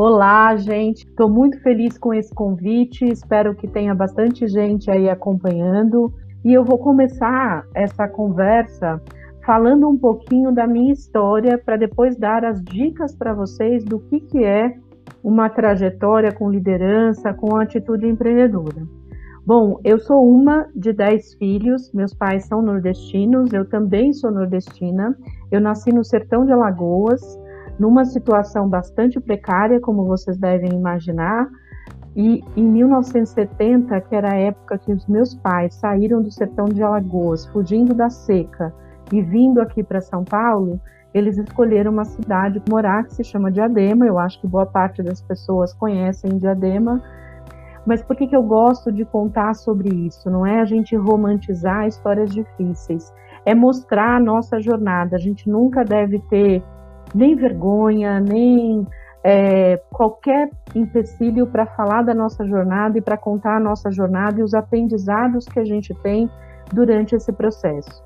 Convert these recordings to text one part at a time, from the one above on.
Olá, gente. Estou muito feliz com esse convite. Espero que tenha bastante gente aí acompanhando. E eu vou começar essa conversa falando um pouquinho da minha história para depois dar as dicas para vocês do que, que é uma trajetória com liderança, com atitude empreendedora. Bom, eu sou uma de dez filhos, meus pais são nordestinos, eu também sou nordestina. Eu nasci no sertão de Alagoas, numa situação bastante precária, como vocês devem imaginar. E em 1970, que era a época que os meus pais saíram do sertão de Alagoas, fugindo da seca e vindo aqui para São Paulo, eles escolheram uma cidade morar que se chama Diadema. Eu acho que boa parte das pessoas conhecem Diadema. Mas por que, que eu gosto de contar sobre isso? Não é a gente romantizar histórias difíceis, é mostrar a nossa jornada. A gente nunca deve ter nem vergonha, nem é, qualquer empecilho para falar da nossa jornada e para contar a nossa jornada e os aprendizados que a gente tem durante esse processo.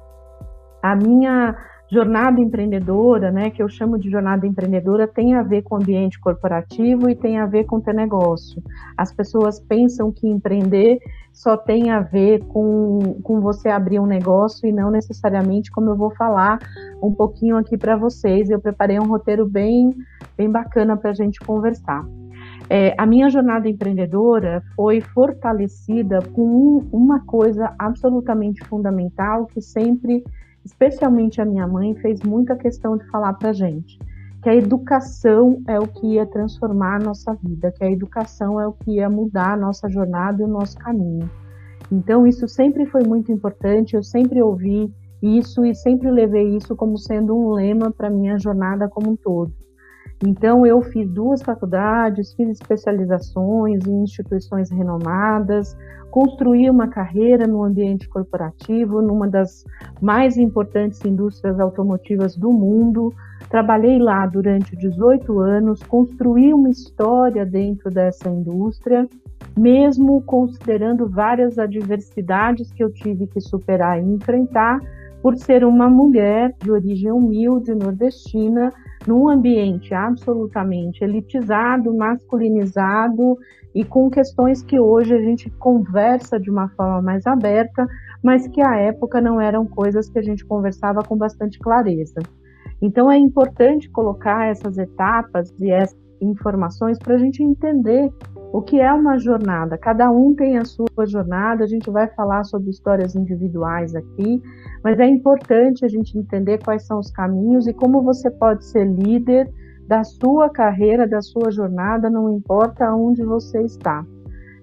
A minha jornada empreendedora, né, que eu chamo de jornada empreendedora, tem a ver com ambiente corporativo e tem a ver com ter negócio. As pessoas pensam que empreender só tem a ver com, com você abrir um negócio e não necessariamente como eu vou falar um pouquinho aqui para vocês. Eu preparei um roteiro bem, bem bacana para a gente conversar. É, a minha jornada empreendedora foi fortalecida com uma coisa absolutamente fundamental que sempre especialmente a minha mãe, fez muita questão de falar para gente que a educação é o que ia transformar a nossa vida, que a educação é o que ia mudar a nossa jornada e o nosso caminho. Então, isso sempre foi muito importante, eu sempre ouvi isso e sempre levei isso como sendo um lema para minha jornada como um todo. Então, eu fiz duas faculdades, fiz especializações em instituições renomadas, construí uma carreira no ambiente corporativo, numa das mais importantes indústrias automotivas do mundo. Trabalhei lá durante 18 anos, construí uma história dentro dessa indústria, mesmo considerando várias adversidades que eu tive que superar e enfrentar, por ser uma mulher de origem humilde, nordestina, num ambiente absolutamente elitizado, masculinizado e com questões que hoje a gente conversa de uma forma mais aberta, mas que à época não eram coisas que a gente conversava com bastante clareza. Então é importante colocar essas etapas e essas informações para a gente entender o que é uma jornada. Cada um tem a sua jornada, a gente vai falar sobre histórias individuais aqui, mas é importante a gente entender quais são os caminhos e como você pode ser líder da sua carreira, da sua jornada, não importa onde você está.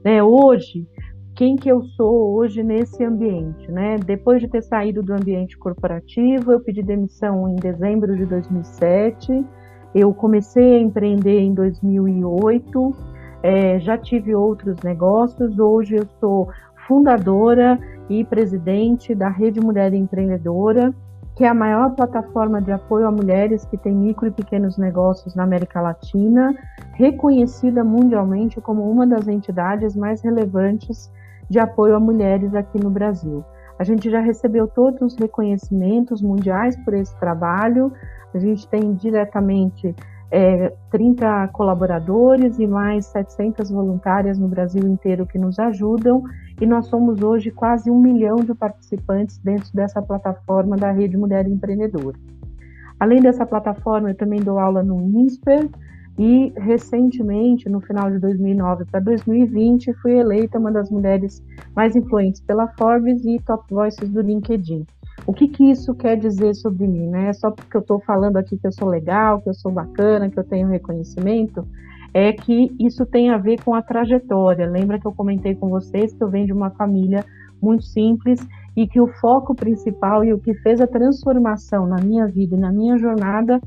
Né? Hoje, quem que eu sou hoje nesse ambiente, né? Depois de ter saído do ambiente corporativo, eu pedi demissão em dezembro de 2007. Eu comecei a empreender em 2008. É, já tive outros negócios. Hoje eu sou fundadora e presidente da Rede Mulher Empreendedora, que é a maior plataforma de apoio a mulheres que tem micro e pequenos negócios na América Latina, reconhecida mundialmente como uma das entidades mais relevantes de apoio a mulheres aqui no Brasil. A gente já recebeu todos os reconhecimentos mundiais por esse trabalho. A gente tem diretamente é, 30 colaboradores e mais 700 voluntárias no Brasil inteiro que nos ajudam, e nós somos hoje quase um milhão de participantes dentro dessa plataforma da Rede Mulher Empreendedora. Além dessa plataforma, eu também dou aula no INSPER, e recentemente, no final de 2009 para 2020, fui eleita uma das mulheres mais influentes pela Forbes e Top Voices do LinkedIn. O que, que isso quer dizer sobre mim? Né? Só porque eu estou falando aqui que eu sou legal, que eu sou bacana, que eu tenho reconhecimento, é que isso tem a ver com a trajetória. Lembra que eu comentei com vocês que eu venho de uma família muito simples e que o foco principal e o que fez a transformação na minha vida e na minha jornada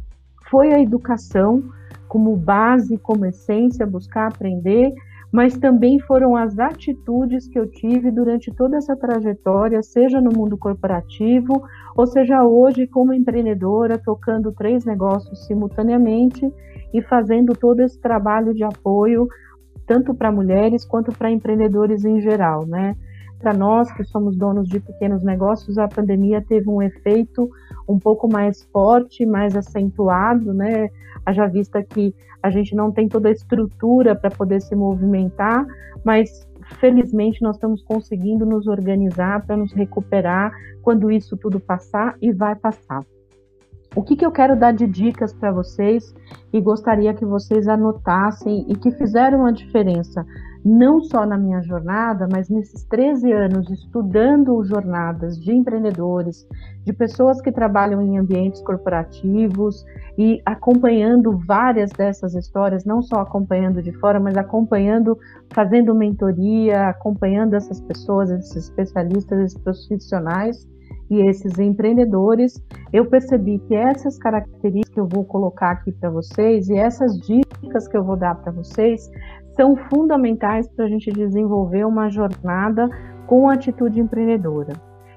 foi a educação como base, como essência, buscar aprender mas também foram as atitudes que eu tive durante toda essa trajetória, seja no mundo corporativo, ou seja hoje como empreendedora, tocando três negócios simultaneamente e fazendo todo esse trabalho de apoio tanto para mulheres quanto para empreendedores em geral, né? Para nós que somos donos de pequenos negócios, a pandemia teve um efeito um pouco mais forte, mais acentuado, né? Haja vista que a gente não tem toda a estrutura para poder se movimentar, mas felizmente nós estamos conseguindo nos organizar para nos recuperar quando isso tudo passar e vai passar. O que, que eu quero dar de dicas para vocês e gostaria que vocês anotassem e que fizeram a diferença, não só na minha jornada, mas nesses 13 anos estudando jornadas de empreendedores, de pessoas que trabalham em ambientes corporativos e acompanhando várias dessas histórias, não só acompanhando de fora, mas acompanhando, fazendo mentoria, acompanhando essas pessoas, esses especialistas, esses profissionais e esses empreendedores, eu percebi que essas características que eu vou colocar aqui para vocês e essas dicas que eu vou dar para vocês são fundamentais para a gente desenvolver uma jornada com atitude empreendedora.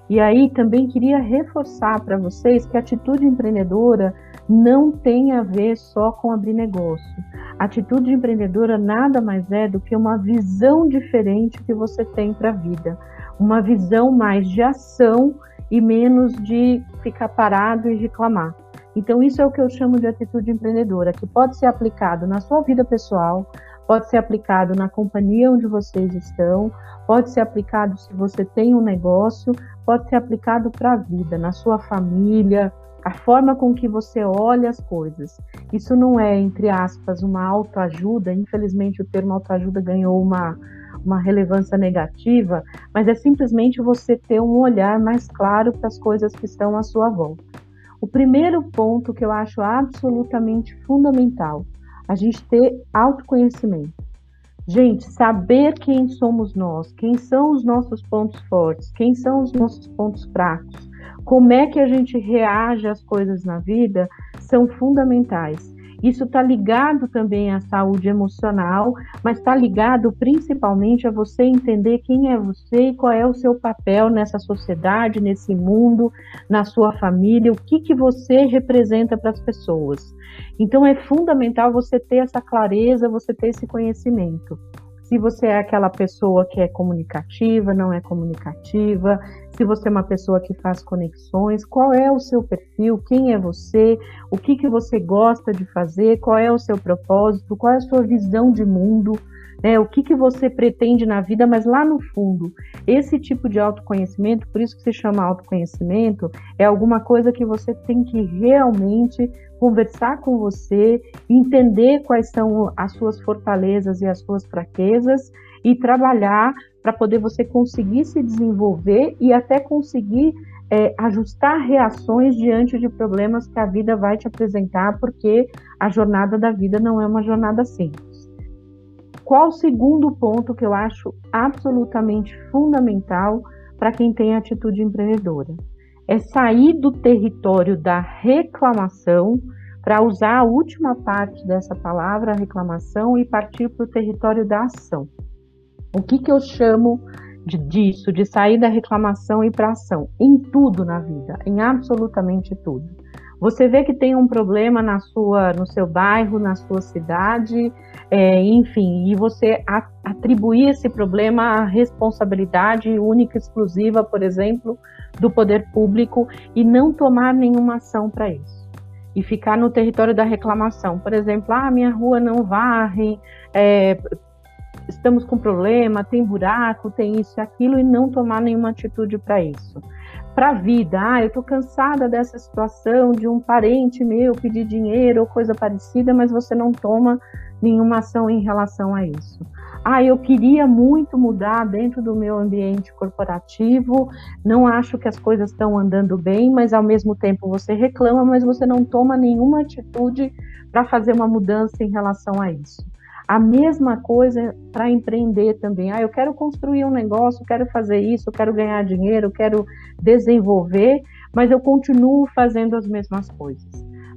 E aí também queria reforçar para vocês que a atitude empreendedora não tem a ver só com abrir negócio. A atitude empreendedora nada mais é do que uma visão diferente que você tem para a vida, uma visão mais de ação e menos de ficar parado e reclamar. Então, isso é o que eu chamo de atitude empreendedora, que pode ser aplicado na sua vida pessoal, pode ser aplicado na companhia onde vocês estão, pode ser aplicado se você tem um negócio, pode ser aplicado para a vida, na sua família, a forma com que você olha as coisas. Isso não é, entre aspas, uma autoajuda, infelizmente o termo autoajuda ganhou uma uma relevância negativa, mas é simplesmente você ter um olhar mais claro para as coisas que estão à sua volta. O primeiro ponto que eu acho absolutamente fundamental, a gente ter autoconhecimento. Gente, saber quem somos nós, quem são os nossos pontos fortes, quem são os nossos pontos fracos, como é que a gente reage às coisas na vida, são fundamentais. Isso está ligado também à saúde emocional, mas está ligado principalmente a você entender quem é você e qual é o seu papel nessa sociedade, nesse mundo, na sua família, o que, que você representa para as pessoas. Então é fundamental você ter essa clareza, você ter esse conhecimento se você é aquela pessoa que é comunicativa, não é comunicativa, se você é uma pessoa que faz conexões, qual é o seu perfil, quem é você, o que, que você gosta de fazer, qual é o seu propósito, qual é a sua visão de mundo, né? o que, que você pretende na vida, mas lá no fundo, esse tipo de autoconhecimento, por isso que se chama autoconhecimento, é alguma coisa que você tem que realmente conversar com você, entender quais são as suas fortalezas e as suas fraquezas e trabalhar para poder você conseguir se desenvolver e até conseguir é, ajustar reações diante de problemas que a vida vai te apresentar, porque a jornada da vida não é uma jornada simples. Qual o segundo ponto que eu acho absolutamente fundamental para quem tem atitude empreendedora? É sair do território da reclamação para usar a última parte dessa palavra, reclamação, e partir para o território da ação. O que, que eu chamo de, disso, de sair da reclamação e para ação? Em tudo na vida, em absolutamente tudo. Você vê que tem um problema na sua, no seu bairro, na sua cidade, é, enfim, e você atribuir esse problema à responsabilidade única, exclusiva, por exemplo, do poder público e não tomar nenhuma ação para isso. E ficar no território da reclamação. Por exemplo, ah, minha rua não varre, é, estamos com problema, tem buraco, tem isso e aquilo, e não tomar nenhuma atitude para isso. Para a vida, ah, eu estou cansada dessa situação de um parente meu pedir dinheiro ou coisa parecida, mas você não toma nenhuma ação em relação a isso. Ah, eu queria muito mudar dentro do meu ambiente corporativo, não acho que as coisas estão andando bem, mas ao mesmo tempo você reclama, mas você não toma nenhuma atitude para fazer uma mudança em relação a isso. A mesma coisa para empreender também. Ah, eu quero construir um negócio, quero fazer isso, quero ganhar dinheiro, quero desenvolver, mas eu continuo fazendo as mesmas coisas.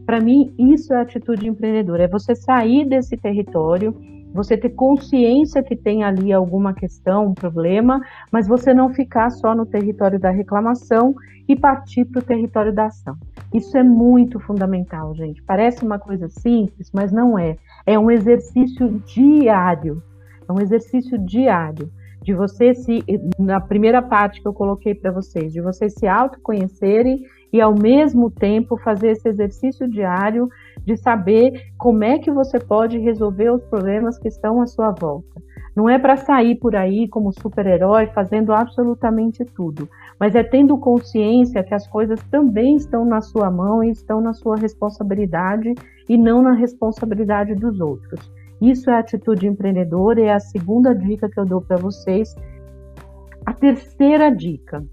Para mim, isso é atitude empreendedora, é você sair desse território, você ter consciência que tem ali alguma questão, um problema, mas você não ficar só no território da reclamação e partir para o território da ação. Isso é muito fundamental, gente. Parece uma coisa simples, mas não é. É um exercício diário. É um exercício diário de você se, na primeira parte que eu coloquei para vocês, de vocês se autoconhecerem e ao mesmo tempo fazer esse exercício diário de saber como é que você pode resolver os problemas que estão à sua volta. Não é para sair por aí como super-herói fazendo absolutamente tudo, mas é tendo consciência que as coisas também estão na sua mão e estão na sua responsabilidade e não na responsabilidade dos outros. Isso é atitude empreendedora e é a segunda dica que eu dou para vocês. A terceira dica.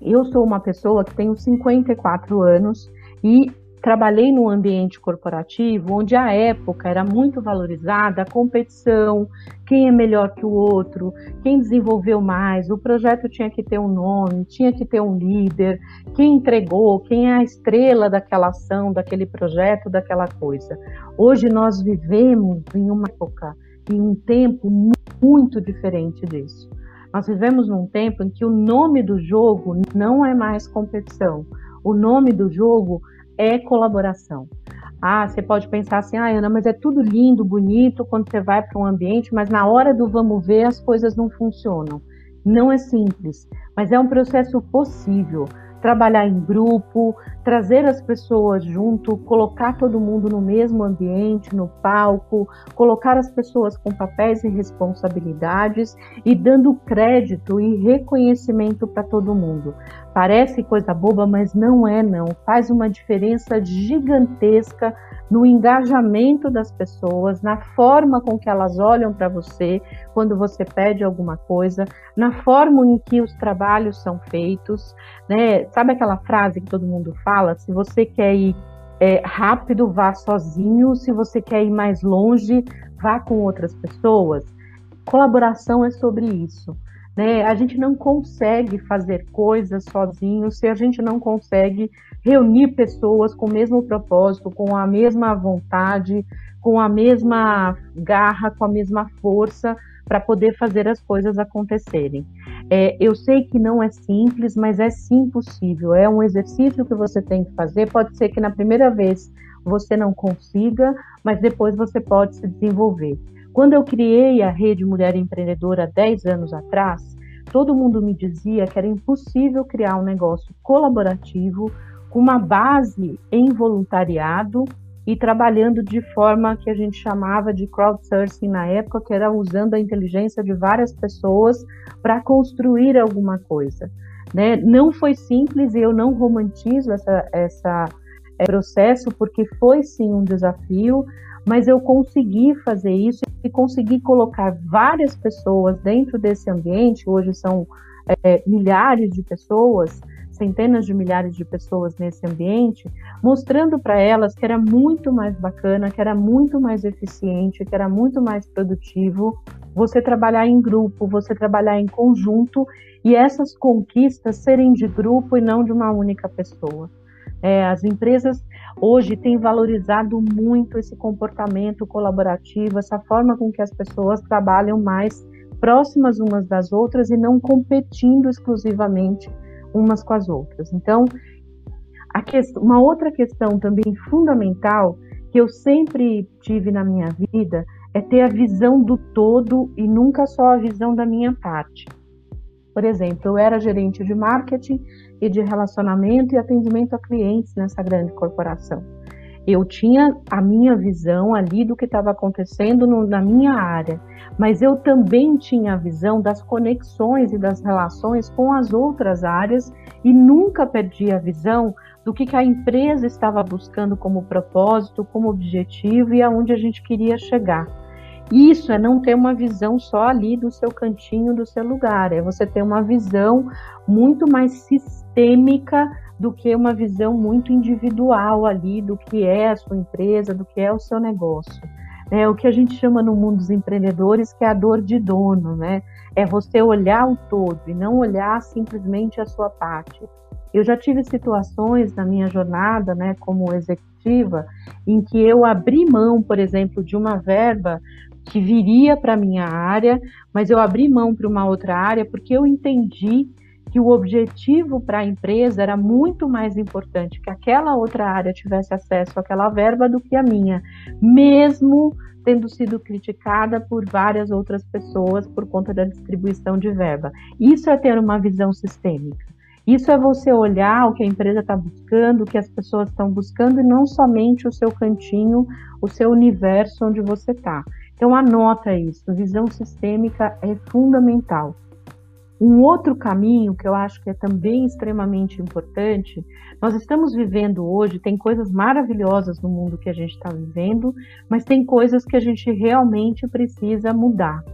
Eu sou uma pessoa que tenho 54 anos e trabalhei num ambiente corporativo onde a época era muito valorizada a competição, quem é melhor que o outro, quem desenvolveu mais, o projeto tinha que ter um nome, tinha que ter um líder, quem entregou, quem é a estrela daquela ação, daquele projeto, daquela coisa. Hoje nós vivemos em uma época, em um tempo muito diferente disso. Nós vivemos num tempo em que o nome do jogo não é mais competição. O nome do jogo é colaboração. Ah, você pode pensar assim, ah, Ana, mas é tudo lindo, bonito quando você vai para um ambiente, mas na hora do vamos ver as coisas não funcionam. Não é simples, mas é um processo possível trabalhar em grupo, trazer as pessoas junto, colocar todo mundo no mesmo ambiente, no palco, colocar as pessoas com papéis e responsabilidades e dando crédito e reconhecimento para todo mundo. Parece coisa boba, mas não é não. Faz uma diferença gigantesca no engajamento das pessoas, na forma com que elas olham para você quando você pede alguma coisa, na forma em que os trabalhos são feitos, né? Sabe aquela frase que todo mundo fala? Se você quer ir é, rápido, vá sozinho. Se você quer ir mais longe, vá com outras pessoas. Colaboração é sobre isso. Né? A gente não consegue fazer coisas sozinho se a gente não consegue reunir pessoas com o mesmo propósito, com a mesma vontade, com a mesma garra, com a mesma força para poder fazer as coisas acontecerem. É, eu sei que não é simples, mas é sim possível. É um exercício que você tem que fazer. Pode ser que na primeira vez você não consiga, mas depois você pode se desenvolver. Quando eu criei a Rede Mulher Empreendedora 10 anos atrás, todo mundo me dizia que era impossível criar um negócio colaborativo com uma base em voluntariado e trabalhando de forma que a gente chamava de crowdsourcing na época, que era usando a inteligência de várias pessoas para construir alguma coisa. Né? Não foi simples e eu não romantizo essa, essa é, processo, porque foi sim um desafio, mas eu consegui fazer isso e consegui colocar várias pessoas dentro desse ambiente. Hoje são é, milhares de pessoas, centenas de milhares de pessoas nesse ambiente, mostrando para elas que era muito mais bacana, que era muito mais eficiente, que era muito mais produtivo você trabalhar em grupo, você trabalhar em conjunto e essas conquistas serem de grupo e não de uma única pessoa. É, as empresas hoje têm valorizado muito esse comportamento colaborativo, essa forma com que as pessoas trabalham mais próximas umas das outras e não competindo exclusivamente umas com as outras. Então, questão, uma outra questão também fundamental que eu sempre tive na minha vida é ter a visão do todo e nunca só a visão da minha parte. Por exemplo, eu era gerente de marketing e de relacionamento e atendimento a clientes nessa grande corporação. Eu tinha a minha visão ali do que estava acontecendo no, na minha área, mas eu também tinha a visão das conexões e das relações com as outras áreas e nunca perdi a visão do que, que a empresa estava buscando como propósito, como objetivo e aonde a gente queria chegar. Isso é não ter uma visão só ali do seu cantinho, do seu lugar, é você ter uma visão muito mais sistêmica do que uma visão muito individual ali do que é a sua empresa, do que é o seu negócio. É o que a gente chama no mundo dos empreendedores que é a dor de dono, né? É você olhar o todo e não olhar simplesmente a sua parte. Eu já tive situações na minha jornada, né, como executiva, em que eu abri mão, por exemplo, de uma verba que viria para minha área, mas eu abri mão para uma outra área porque eu entendi que o objetivo para a empresa era muito mais importante que aquela outra área tivesse acesso àquela verba do que a minha, mesmo tendo sido criticada por várias outras pessoas por conta da distribuição de verba. Isso é ter uma visão sistêmica. Isso é você olhar o que a empresa está buscando, o que as pessoas estão buscando, e não somente o seu cantinho, o seu universo onde você está. Então, anota isso. Visão sistêmica é fundamental. Um outro caminho que eu acho que é também extremamente importante, nós estamos vivendo hoje, tem coisas maravilhosas no mundo que a gente está vivendo, mas tem coisas que a gente realmente precisa mudar.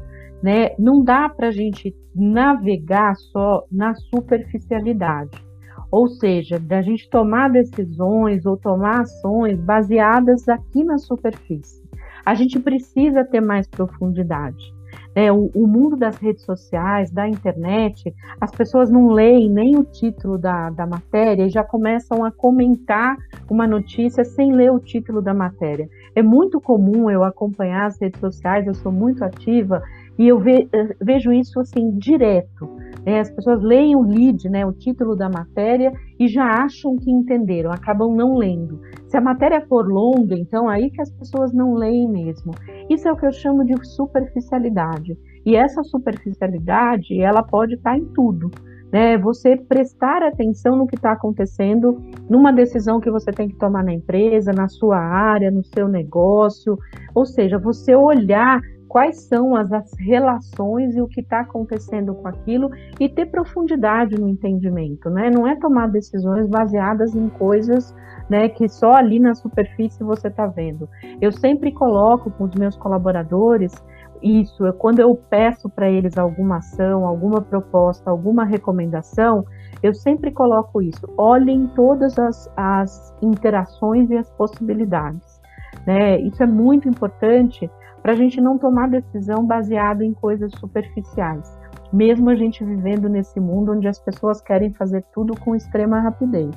Né? Não dá para a gente navegar só na superficialidade, ou seja, da gente tomar decisões ou tomar ações baseadas aqui na superfície. A gente precisa ter mais profundidade. É, o, o, mundo das redes sociais, da internet, as pessoas não leem nem o título da, da matéria e já começam a comentar uma notícia sem ler o título da matéria. É muito comum eu acompanhar as redes sociais, eu sou muito ativa e eu ve, eh, vejo isso assim direto. Né? As pessoas leem o lead, né, o título da matéria, e já acham que entenderam, acabam não lendo. Se a matéria for longa, então aí que as pessoas não leem mesmo. Isso é o que eu chamo de superficialidade. E essa superficialidade, ela pode estar em tudo. Né? Você prestar atenção no que está acontecendo numa decisão que você tem que tomar na empresa, na sua área, no seu negócio. Ou seja, você olhar quais são as, as relações e o que está acontecendo com aquilo e ter profundidade no entendimento, né? Não é tomar decisões baseadas em coisas né, que só ali na superfície você está vendo. Eu sempre coloco com os meus colaboradores isso, quando eu peço para eles alguma ação, alguma proposta, alguma recomendação, eu sempre coloco isso. Olhem todas as, as interações e as possibilidades. Né? Isso é muito importante para a gente não tomar decisão baseada em coisas superficiais, mesmo a gente vivendo nesse mundo onde as pessoas querem fazer tudo com extrema rapidez.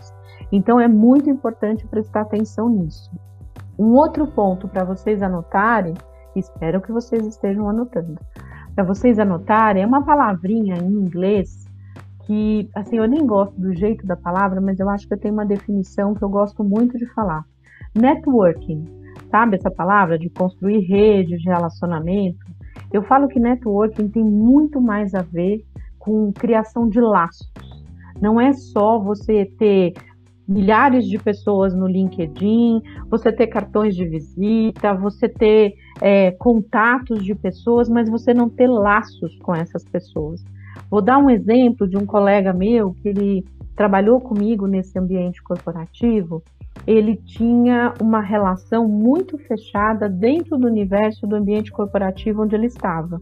Então é muito importante prestar atenção nisso. Um outro ponto para vocês anotarem, espero que vocês estejam anotando. Para vocês anotarem, é uma palavrinha em inglês que, assim, eu nem gosto do jeito da palavra, mas eu acho que tem uma definição que eu gosto muito de falar. Networking sabe essa palavra de construir redes de relacionamento? Eu falo que networking tem muito mais a ver com criação de laços. Não é só você ter milhares de pessoas no LinkedIn, você ter cartões de visita, você ter é, contatos de pessoas, mas você não ter laços com essas pessoas. Vou dar um exemplo de um colega meu que ele trabalhou comigo nesse ambiente corporativo ele tinha uma relação muito fechada dentro do universo do ambiente corporativo onde ele estava.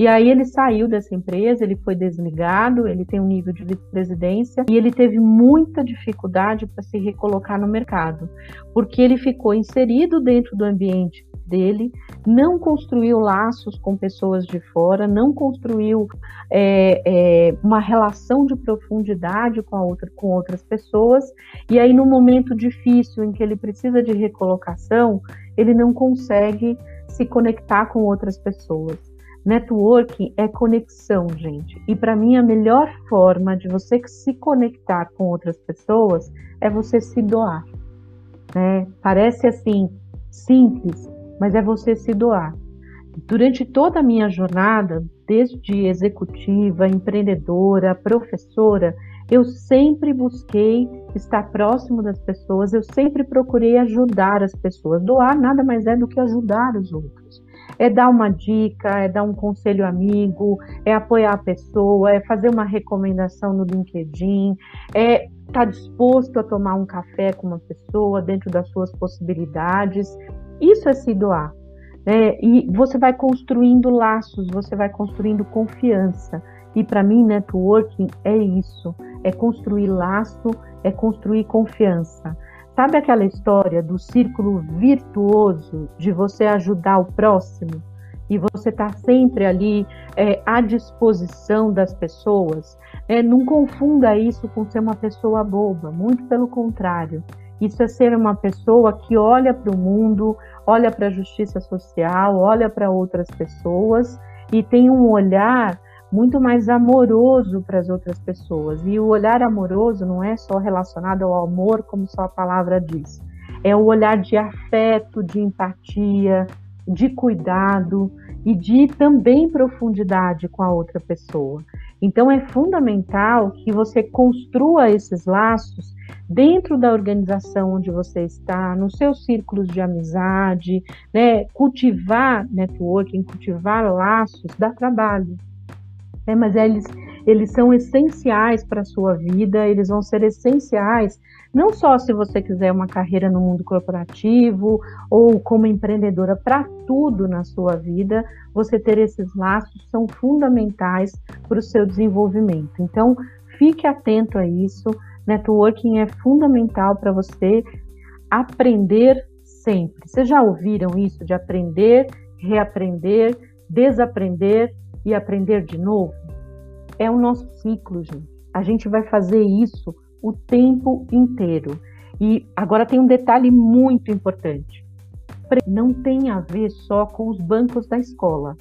E aí ele saiu dessa empresa, ele foi desligado, ele tem um nível de vice-presidência e ele teve muita dificuldade para se recolocar no mercado, porque ele ficou inserido dentro do ambiente dele, não construiu laços com pessoas de fora, não construiu é, é, uma relação de profundidade com, outra, com outras pessoas, e aí no momento difícil em que ele precisa de recolocação, ele não consegue se conectar com outras pessoas. Networking é conexão, gente. E para mim a melhor forma de você se conectar com outras pessoas é você se doar. Né? Parece assim simples, mas é você se doar. Durante toda a minha jornada, desde executiva, empreendedora, professora, eu sempre busquei estar próximo das pessoas, eu sempre procurei ajudar as pessoas. Doar nada mais é do que ajudar os outros. É dar uma dica, é dar um conselho amigo, é apoiar a pessoa, é fazer uma recomendação no LinkedIn, é estar tá disposto a tomar um café com uma pessoa dentro das suas possibilidades. Isso é se doar. Né? E você vai construindo laços, você vai construindo confiança. E para mim, networking é isso: é construir laço, é construir confiança. Sabe aquela história do círculo virtuoso de você ajudar o próximo? E você está sempre ali é, à disposição das pessoas? É, não confunda isso com ser uma pessoa boba, muito pelo contrário. Isso é ser uma pessoa que olha para o mundo, olha para a justiça social, olha para outras pessoas e tem um olhar muito mais amoroso para as outras pessoas. E o olhar amoroso não é só relacionado ao amor, como só a palavra diz. É o olhar de afeto, de empatia, de cuidado e de também profundidade com a outra pessoa. Então é fundamental que você construa esses laços dentro da organização onde você está, nos seus círculos de amizade, né? cultivar networking, cultivar laços, dá trabalho. É, mas eles, eles são essenciais para a sua vida, eles vão ser essenciais não só se você quiser uma carreira no mundo corporativo ou como empreendedora, para tudo na sua vida, você ter esses laços são fundamentais para o seu desenvolvimento. Então, fique atento a isso. Networking é fundamental para você aprender sempre. Vocês já ouviram isso de aprender, reaprender, desaprender e aprender de novo? É o nosso ciclo, gente. A gente vai fazer isso o tempo inteiro. E agora tem um detalhe muito importante. Não tem a ver só com os bancos da escola.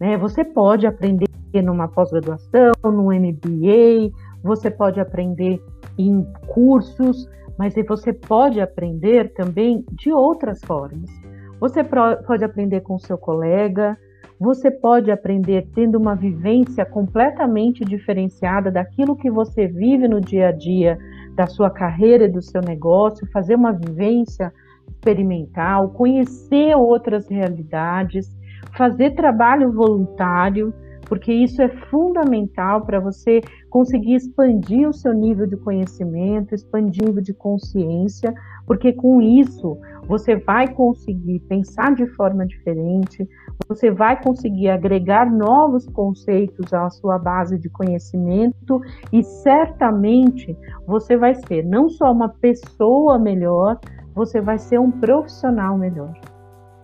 Né? Você pode aprender numa pós-graduação, no MBA, você pode aprender em cursos, mas você pode aprender também de outras formas. Você pode aprender com seu colega, você pode aprender tendo uma vivência completamente diferenciada daquilo que você vive no dia a dia da sua carreira e do seu negócio, fazer uma vivência experimental, conhecer outras realidades, fazer trabalho voluntário, porque isso é fundamental para você conseguir expandir o seu nível de conhecimento, expandir o nível de consciência, porque com isso você vai conseguir pensar de forma diferente, você vai conseguir agregar novos conceitos à sua base de conhecimento e certamente você vai ser não só uma pessoa melhor, você vai ser um profissional melhor.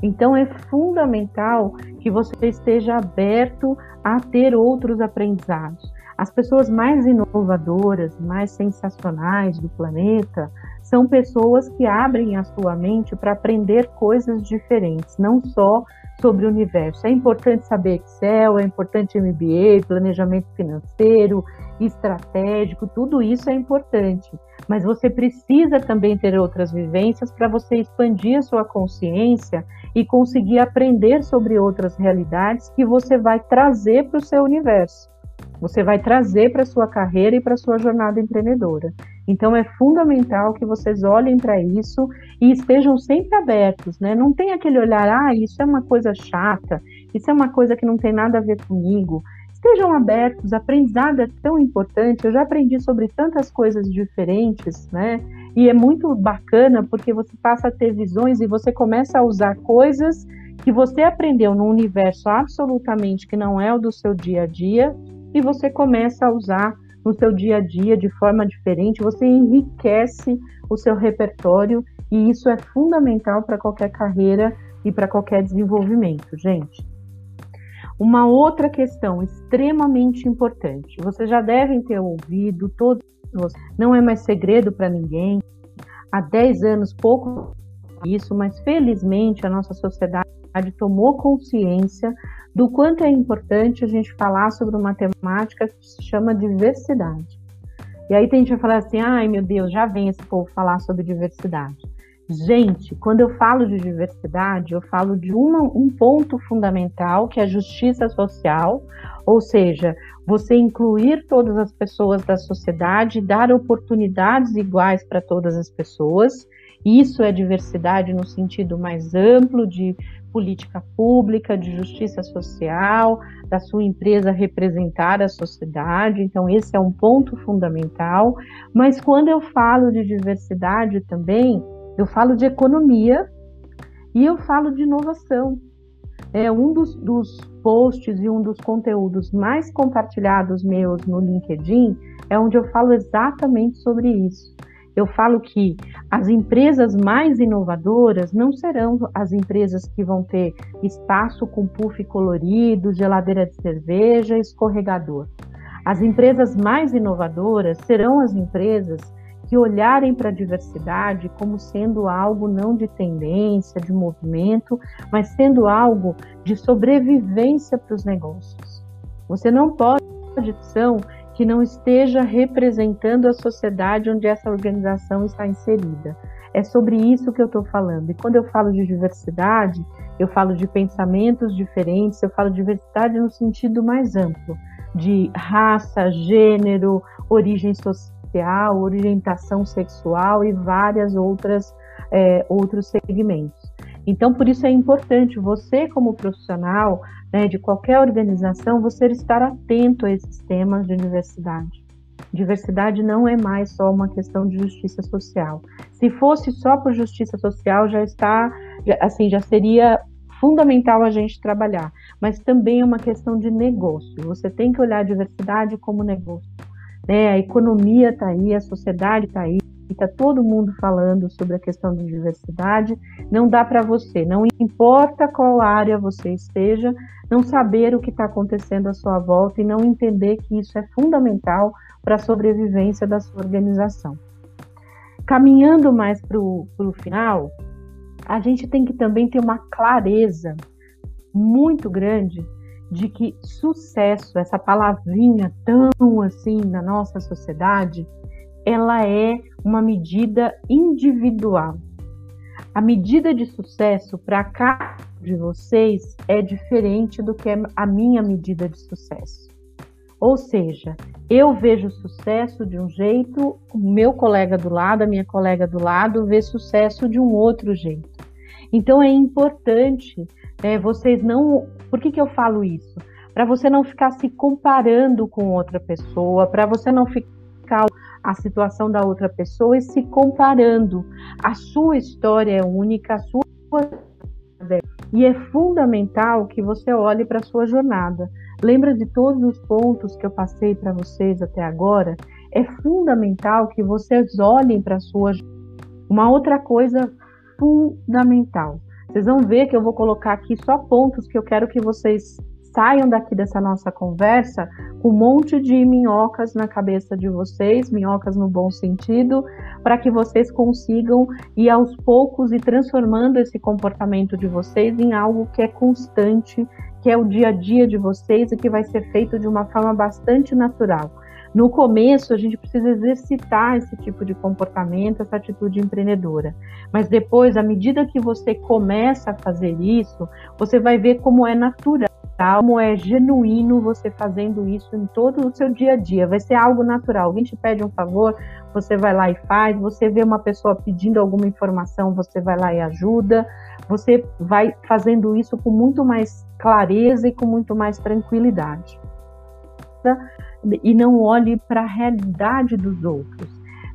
Então é fundamental que você esteja aberto a ter outros aprendizados. As pessoas mais inovadoras, mais sensacionais do planeta, são pessoas que abrem a sua mente para aprender coisas diferentes, não só sobre o universo. É importante saber Excel, é importante MBA, planejamento financeiro, estratégico, tudo isso é importante. Mas você precisa também ter outras vivências para você expandir a sua consciência e conseguir aprender sobre outras realidades que você vai trazer para o seu universo. Você vai trazer para a sua carreira e para a sua jornada empreendedora. Então é fundamental que vocês olhem para isso e estejam sempre abertos, né? Não tem aquele olhar, ah, isso é uma coisa chata, isso é uma coisa que não tem nada a ver comigo. Estejam abertos, aprendizado é tão importante. Eu já aprendi sobre tantas coisas diferentes, né? E é muito bacana porque você passa a ter visões e você começa a usar coisas que você aprendeu num universo absolutamente que não é o do seu dia a dia e você começa a usar no seu dia a dia de forma diferente, você enriquece o seu repertório e isso é fundamental para qualquer carreira e para qualquer desenvolvimento, gente. Uma outra questão extremamente importante, vocês já devem ter ouvido, todos não é mais segredo para ninguém. Há 10 anos, pouco isso, mas felizmente a nossa sociedade tomou consciência do quanto é importante a gente falar sobre uma temática que se chama diversidade. E aí tem gente que falar assim, ai meu Deus, já vem esse povo falar sobre diversidade. Gente, quando eu falo de diversidade, eu falo de uma, um ponto fundamental que é a justiça social, ou seja, você incluir todas as pessoas da sociedade, dar oportunidades iguais para todas as pessoas. Isso é diversidade no sentido mais amplo de política pública, de justiça social, da sua empresa representar a sociedade. Então, esse é um ponto fundamental. Mas quando eu falo de diversidade também, eu falo de economia e eu falo de inovação. É um dos, dos posts e um dos conteúdos mais compartilhados meus no LinkedIn é onde eu falo exatamente sobre isso eu falo que as empresas mais inovadoras não serão as empresas que vão ter espaço com puff colorido, geladeira de cerveja, escorregador. As empresas mais inovadoras serão as empresas que olharem para a diversidade como sendo algo não de tendência, de movimento, mas sendo algo de sobrevivência para os negócios. Você não pode instituição que não esteja representando a sociedade onde essa organização está inserida. É sobre isso que eu estou falando. E quando eu falo de diversidade, eu falo de pensamentos diferentes, eu falo de diversidade no sentido mais amplo, de raça, gênero, origem social, orientação sexual e várias outras é, outros segmentos. Então, por isso é importante você, como profissional né, de qualquer organização, você estar atento a esses temas de diversidade. Diversidade não é mais só uma questão de justiça social. Se fosse só por justiça social, já está, assim, já seria fundamental a gente trabalhar. Mas também é uma questão de negócio. Você tem que olhar a diversidade como negócio. Né? A economia está aí, a sociedade está aí, está todo mundo falando sobre a questão de diversidade. Não dá para você, não importa qual área você esteja, não saber o que está acontecendo à sua volta e não entender que isso é fundamental para a sobrevivência da sua organização. Caminhando mais para o final, a gente tem que também ter uma clareza muito grande de que sucesso, essa palavrinha tão assim na nossa sociedade, ela é uma medida individual. A medida de sucesso para cada de vocês é diferente do que a minha medida de sucesso. Ou seja, eu vejo sucesso de um jeito, o meu colega do lado, a minha colega do lado, vê sucesso de um outro jeito. Então é importante é, vocês não. Por que, que eu falo isso? Para você não ficar se comparando com outra pessoa, para você não ficar a situação da outra pessoa e se comparando. A sua história é única, a sua e é fundamental que você olhe para a sua jornada. Lembra de todos os pontos que eu passei para vocês até agora? É fundamental que vocês olhem para a sua uma outra coisa fundamental. Vocês vão ver que eu vou colocar aqui só pontos que eu quero que vocês saiam daqui dessa nossa conversa com um monte de minhocas na cabeça de vocês, minhocas no bom sentido, para que vocês consigam ir aos poucos e transformando esse comportamento de vocês em algo que é constante, que é o dia a dia de vocês e que vai ser feito de uma forma bastante natural. No começo, a gente precisa exercitar esse tipo de comportamento, essa atitude empreendedora. Mas depois, à medida que você começa a fazer isso, você vai ver como é natural como é genuíno você fazendo isso em todo o seu dia a dia. Vai ser algo natural. Alguém te pede um favor, você vai lá e faz. Você vê uma pessoa pedindo alguma informação, você vai lá e ajuda. Você vai fazendo isso com muito mais clareza e com muito mais tranquilidade. E não olhe para a realidade dos outros.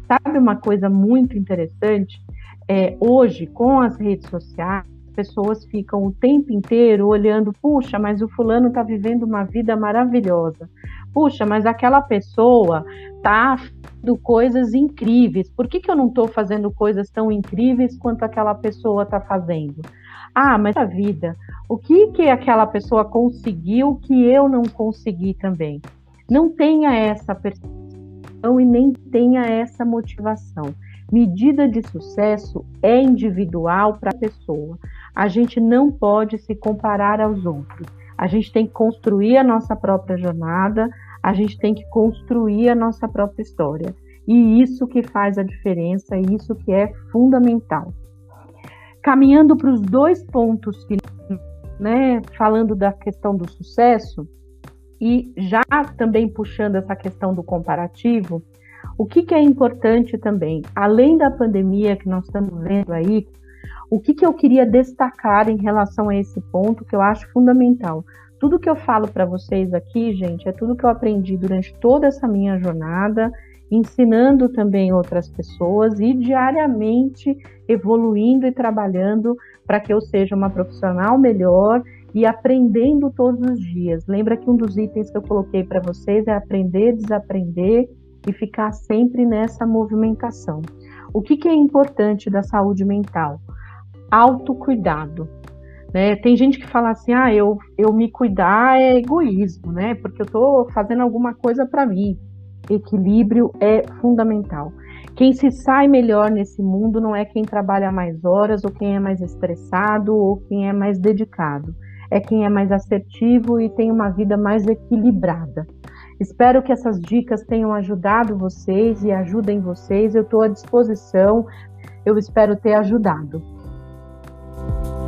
Sabe uma coisa muito interessante? É, hoje, com as redes sociais, pessoas ficam o tempo inteiro olhando, puxa, mas o fulano está vivendo uma vida maravilhosa. Puxa, mas aquela pessoa está fazendo coisas incríveis. Por que, que eu não estou fazendo coisas tão incríveis quanto aquela pessoa está fazendo? Ah, mas a vida, o que que aquela pessoa conseguiu que eu não consegui também? Não tenha essa percepção e nem tenha essa motivação. Medida de sucesso é individual para a pessoa a gente não pode se comparar aos outros. A gente tem que construir a nossa própria jornada, a gente tem que construir a nossa própria história. E isso que faz a diferença, isso que é fundamental. Caminhando para os dois pontos que, né, falando da questão do sucesso e já também puxando essa questão do comparativo, o que, que é importante também, além da pandemia que nós estamos vendo aí, o que, que eu queria destacar em relação a esse ponto que eu acho fundamental? Tudo que eu falo para vocês aqui, gente, é tudo que eu aprendi durante toda essa minha jornada, ensinando também outras pessoas e diariamente evoluindo e trabalhando para que eu seja uma profissional melhor e aprendendo todos os dias. Lembra que um dos itens que eu coloquei para vocês é aprender, desaprender e ficar sempre nessa movimentação. O que, que é importante da saúde mental? Autocuidado. Né? Tem gente que fala assim, ah, eu, eu me cuidar é egoísmo, né? Porque eu estou fazendo alguma coisa para mim. Equilíbrio é fundamental. Quem se sai melhor nesse mundo não é quem trabalha mais horas, ou quem é mais estressado, ou quem é mais dedicado. É quem é mais assertivo e tem uma vida mais equilibrada. Espero que essas dicas tenham ajudado vocês e ajudem vocês. Eu estou à disposição. Eu espero ter ajudado. Thank you.